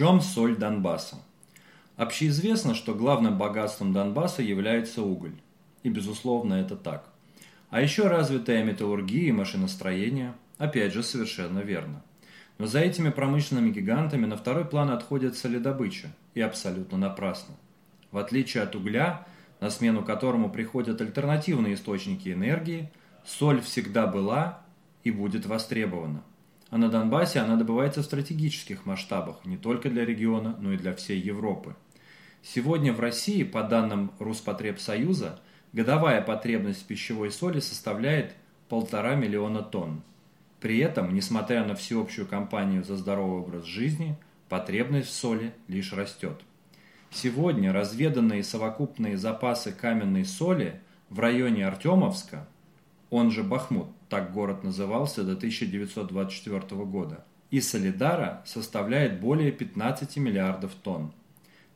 чем соль Донбасса? Общеизвестно, что главным богатством Донбасса является уголь. И, безусловно, это так. А еще развитая металлургия и машиностроение, опять же, совершенно верно. Но за этими промышленными гигантами на второй план отходит солидобыча, и абсолютно напрасно. В отличие от угля, на смену которому приходят альтернативные источники энергии, соль всегда была и будет востребована. А на Донбассе она добывается в стратегических масштабах не только для региона, но и для всей Европы. Сегодня в России, по данным Руспотребсоюза, годовая потребность пищевой соли составляет полтора миллиона тонн. При этом, несмотря на всеобщую кампанию за здоровый образ жизни, потребность в соли лишь растет. Сегодня разведанные совокупные запасы каменной соли в районе Артемовска, он же Бахмут, так город назывался до 1924 года, и Солидара составляет более 15 миллиардов тонн.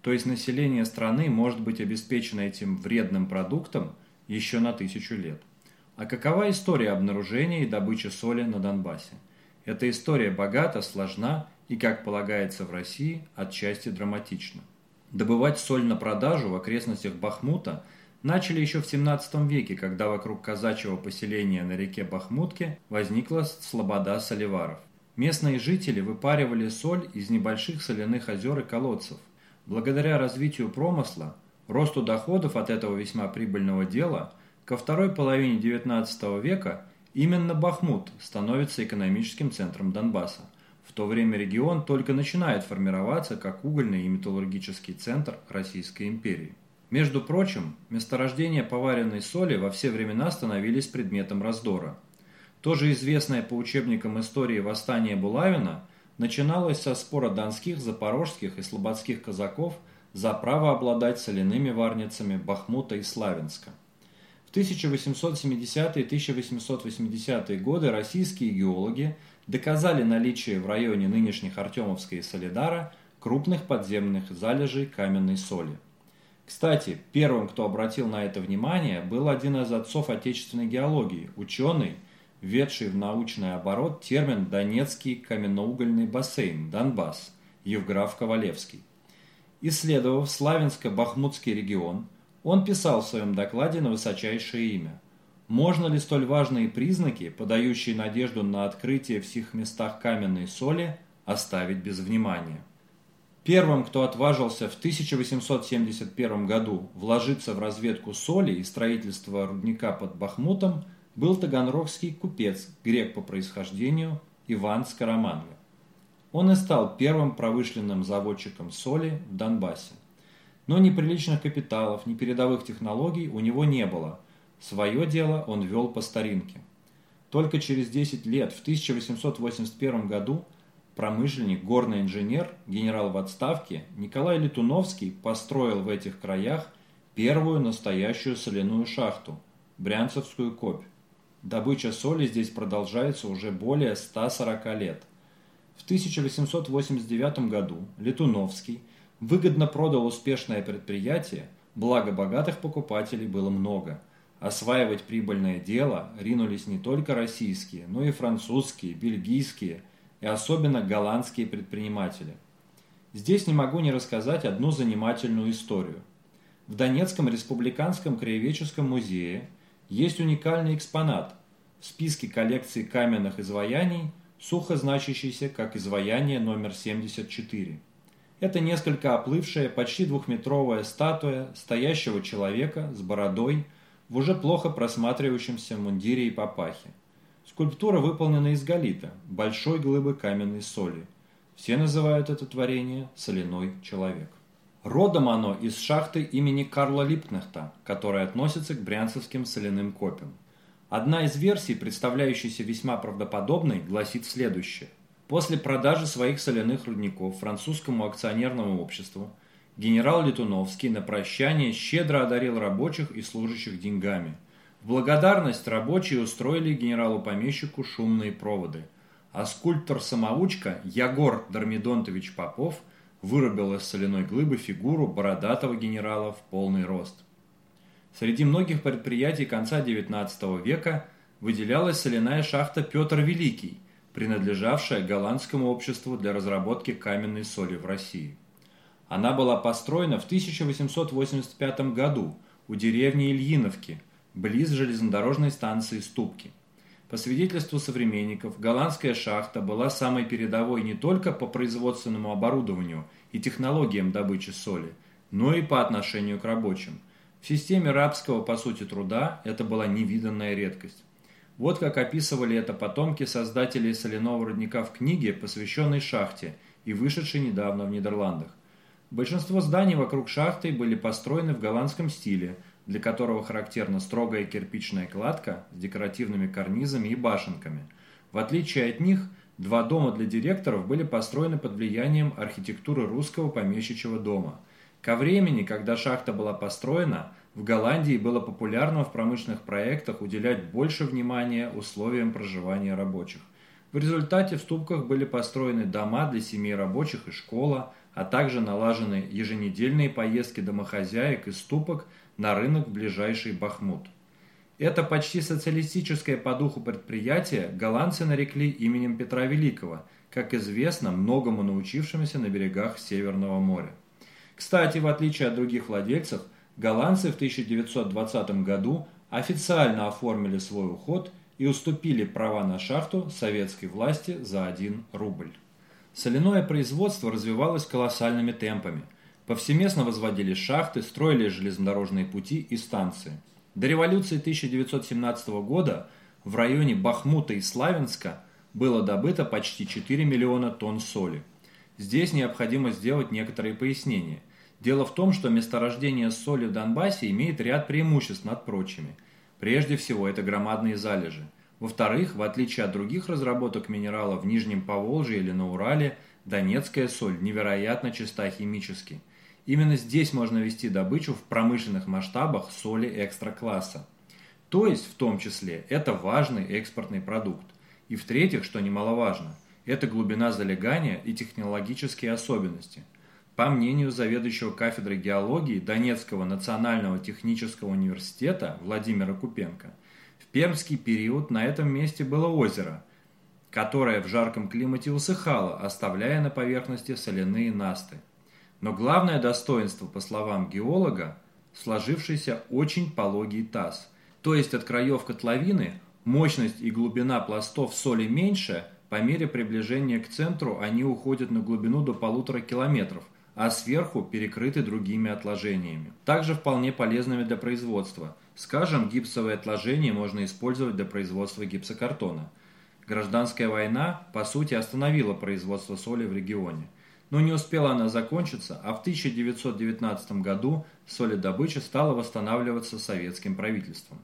То есть население страны может быть обеспечено этим вредным продуктом еще на тысячу лет. А какова история обнаружения и добычи соли на Донбассе? Эта история богата, сложна и, как полагается в России, отчасти драматична. Добывать соль на продажу в окрестностях Бахмута – начали еще в 17 веке, когда вокруг казачьего поселения на реке Бахмутке возникла слобода соливаров. Местные жители выпаривали соль из небольших соляных озер и колодцев. Благодаря развитию промысла, росту доходов от этого весьма прибыльного дела, ко второй половине XIX века именно Бахмут становится экономическим центром Донбасса. В то время регион только начинает формироваться как угольный и металлургический центр Российской империи. Между прочим, месторождения поваренной соли во все времена становились предметом раздора. Тоже известное по учебникам истории восстание Булавина начиналось со спора донских, запорожских и слободских казаков за право обладать соляными варницами Бахмута и Славянска. В 1870-е 1880-е годы российские геологи доказали наличие в районе нынешних Артемовска и Солидара крупных подземных залежей каменной соли. Кстати, первым, кто обратил на это внимание, был один из отцов отечественной геологии, ученый, введший в научный оборот термин «Донецкий каменноугольный бассейн» Донбасс, Евграф Ковалевский. Исследовав Славянско-Бахмутский регион, он писал в своем докладе на высочайшее имя. Можно ли столь важные признаки, подающие надежду на открытие в сих местах каменной соли, оставить без внимания? Первым, кто отважился в 1871 году вложиться в разведку соли и строительство рудника под Бахмутом, был таганрогский купец, грек по происхождению Иван Скороманга. Он и стал первым промышленным заводчиком соли в Донбассе. Но ни приличных капиталов, ни передовых технологий у него не было. Свое дело он вел по старинке. Только через 10 лет, в 1881 году, Промышленник, горный инженер, генерал в отставке Николай Летуновский построил в этих краях первую настоящую соляную шахту – Брянцевскую копь. Добыча соли здесь продолжается уже более 140 лет. В 1889 году Летуновский выгодно продал успешное предприятие, благо богатых покупателей было много. Осваивать прибыльное дело ринулись не только российские, но и французские, бельгийские – и особенно голландские предприниматели. Здесь не могу не рассказать одну занимательную историю. В Донецком республиканском краеведческом музее есть уникальный экспонат в списке коллекции каменных изваяний, сухо значащийся как изваяние номер 74. Это несколько оплывшая, почти двухметровая статуя стоящего человека с бородой в уже плохо просматривающемся мундире и папахе. Скульптура выполнена из галита, большой глыбы каменной соли. Все называют это творение «соляной человек». Родом оно из шахты имени Карла Липкнехта, которая относится к брянцевским соляным копям. Одна из версий, представляющаяся весьма правдоподобной, гласит следующее. После продажи своих соляных рудников французскому акционерному обществу генерал Летуновский на прощание щедро одарил рабочих и служащих деньгами – в благодарность рабочие устроили генералу-помещику шумные проводы, а скульптор-самоучка Ягор Дормидонтович Попов вырубил из соляной глыбы фигуру бородатого генерала в полный рост. Среди многих предприятий конца XIX века выделялась соляная шахта Петр Великий, принадлежавшая голландскому обществу для разработки каменной соли в России. Она была построена в 1885 году у деревни Ильиновки, близ железнодорожной станции Ступки. По свидетельству современников, голландская шахта была самой передовой не только по производственному оборудованию и технологиям добычи соли, но и по отношению к рабочим. В системе рабского, по сути, труда это была невиданная редкость. Вот как описывали это потомки создателей соляного родника в книге, посвященной шахте и вышедшей недавно в Нидерландах. Большинство зданий вокруг шахты были построены в голландском стиле, для которого характерна строгая кирпичная кладка с декоративными карнизами и башенками. В отличие от них, два дома для директоров были построены под влиянием архитектуры русского помещичьего дома. Ко времени, когда шахта была построена, в Голландии было популярно в промышленных проектах уделять больше внимания условиям проживания рабочих. В результате в Ступках были построены дома для семей рабочих и школа, а также налажены еженедельные поездки домохозяек из Ступок на рынок в ближайший Бахмут. Это почти социалистическое по духу предприятие голландцы нарекли именем Петра Великого, как известно, многому научившимся на берегах Северного моря. Кстати, в отличие от других владельцев, голландцы в 1920 году официально оформили свой уход и уступили права на шахту советской власти за 1 рубль. Соляное производство развивалось колоссальными темпами. Повсеместно возводили шахты, строили железнодорожные пути и станции. До революции 1917 года в районе Бахмута и Славянска было добыто почти 4 миллиона тонн соли. Здесь необходимо сделать некоторые пояснения – Дело в том, что месторождение соли в Донбассе имеет ряд преимуществ над прочими. Прежде всего, это громадные залежи. Во-вторых, в отличие от других разработок минерала в Нижнем Поволжье или на Урале, донецкая соль невероятно чиста химически. Именно здесь можно вести добычу в промышленных масштабах соли экстра-класса. То есть, в том числе, это важный экспортный продукт. И в-третьих, что немаловажно, это глубина залегания и технологические особенности – по мнению заведующего кафедрой геологии Донецкого национального технического университета Владимира Купенко, в пермский период на этом месте было озеро, которое в жарком климате усыхало, оставляя на поверхности соляные насты. Но главное достоинство, по словам геолога, сложившийся очень пологий таз. То есть от краев котловины мощность и глубина пластов соли меньше, по мере приближения к центру они уходят на глубину до полутора километров, а сверху перекрыты другими отложениями. Также вполне полезными для производства. Скажем, гипсовые отложения можно использовать для производства гипсокартона. Гражданская война, по сути, остановила производство соли в регионе. Но не успела она закончиться, а в 1919 году соледобыча стала восстанавливаться советским правительством.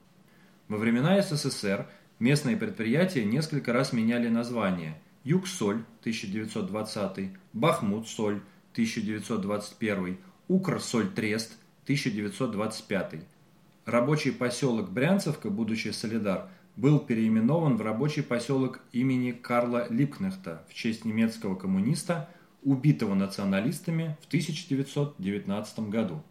Во времена СССР местные предприятия несколько раз меняли название – Югсоль 1920, Бахмут-соль 1921, Укрсольтрест 1925. Рабочий поселок Брянцевка, будущий Солидар, был переименован в рабочий поселок имени Карла Липкнехта в честь немецкого коммуниста, убитого националистами в 1919 году.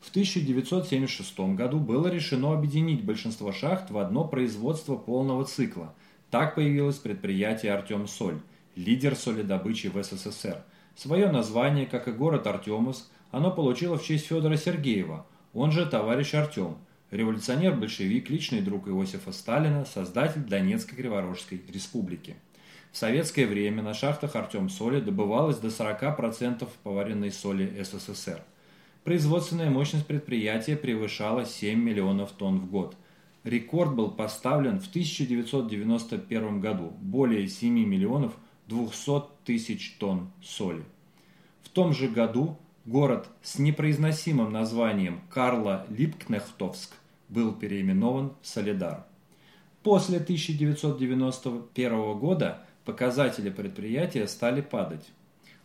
В 1976 году было решено объединить большинство шахт в одно производство полного цикла. Так появилось предприятие «Артем-Соль», лидер солидобычи в СССР – Свое название, как и город Артемовск, оно получило в честь Федора Сергеева, он же товарищ Артем, революционер-большевик, личный друг Иосифа Сталина, создатель Донецкой Криворожской республики. В советское время на шахтах Артем-Соли добывалось до 40% поваренной соли СССР. Производственная мощность предприятия превышала 7 миллионов тонн в год. Рекорд был поставлен в 1991 году – более 7 миллионов 200 тысяч тонн соли. В том же году город с непроизносимым названием Карла Липкнехтовск был переименован в Солидар. После 1991 года показатели предприятия стали падать.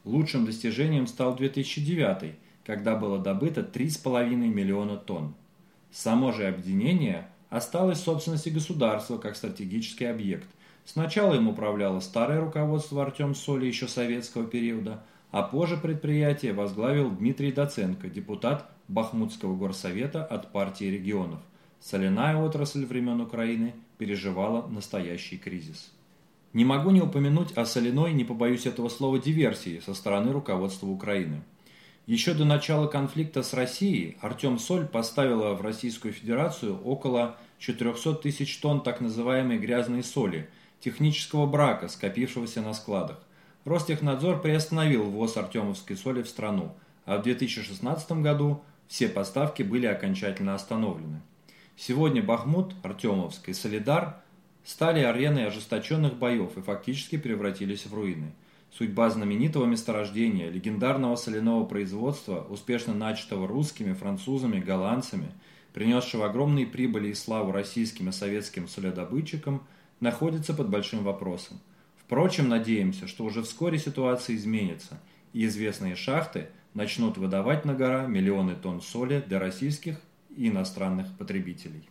Лучшим достижением стал 2009, когда было добыто 3,5 миллиона тонн. Само же объединение осталось в собственности государства как стратегический объект, Сначала им управляло старое руководство Артем Соли еще советского периода, а позже предприятие возглавил Дмитрий Доценко, депутат Бахмутского горсовета от партии регионов. Соляная отрасль времен Украины переживала настоящий кризис. Не могу не упомянуть о соляной, не побоюсь этого слова, диверсии со стороны руководства Украины. Еще до начала конфликта с Россией Артем Соль поставила в Российскую Федерацию около 400 тысяч тонн так называемой грязной соли, технического брака, скопившегося на складах. Ростехнадзор приостановил ввоз артемовской соли в страну, а в 2016 году все поставки были окончательно остановлены. Сегодня Бахмут, Артемовск и Солидар стали ареной ожесточенных боев и фактически превратились в руины. Судьба знаменитого месторождения, легендарного соляного производства, успешно начатого русскими, французами, голландцами, принесшего огромные прибыли и славу российским и советским соледобытчикам, находится под большим вопросом. Впрочем, надеемся, что уже вскоре ситуация изменится, и известные шахты начнут выдавать на гора миллионы тонн соли для российских и иностранных потребителей.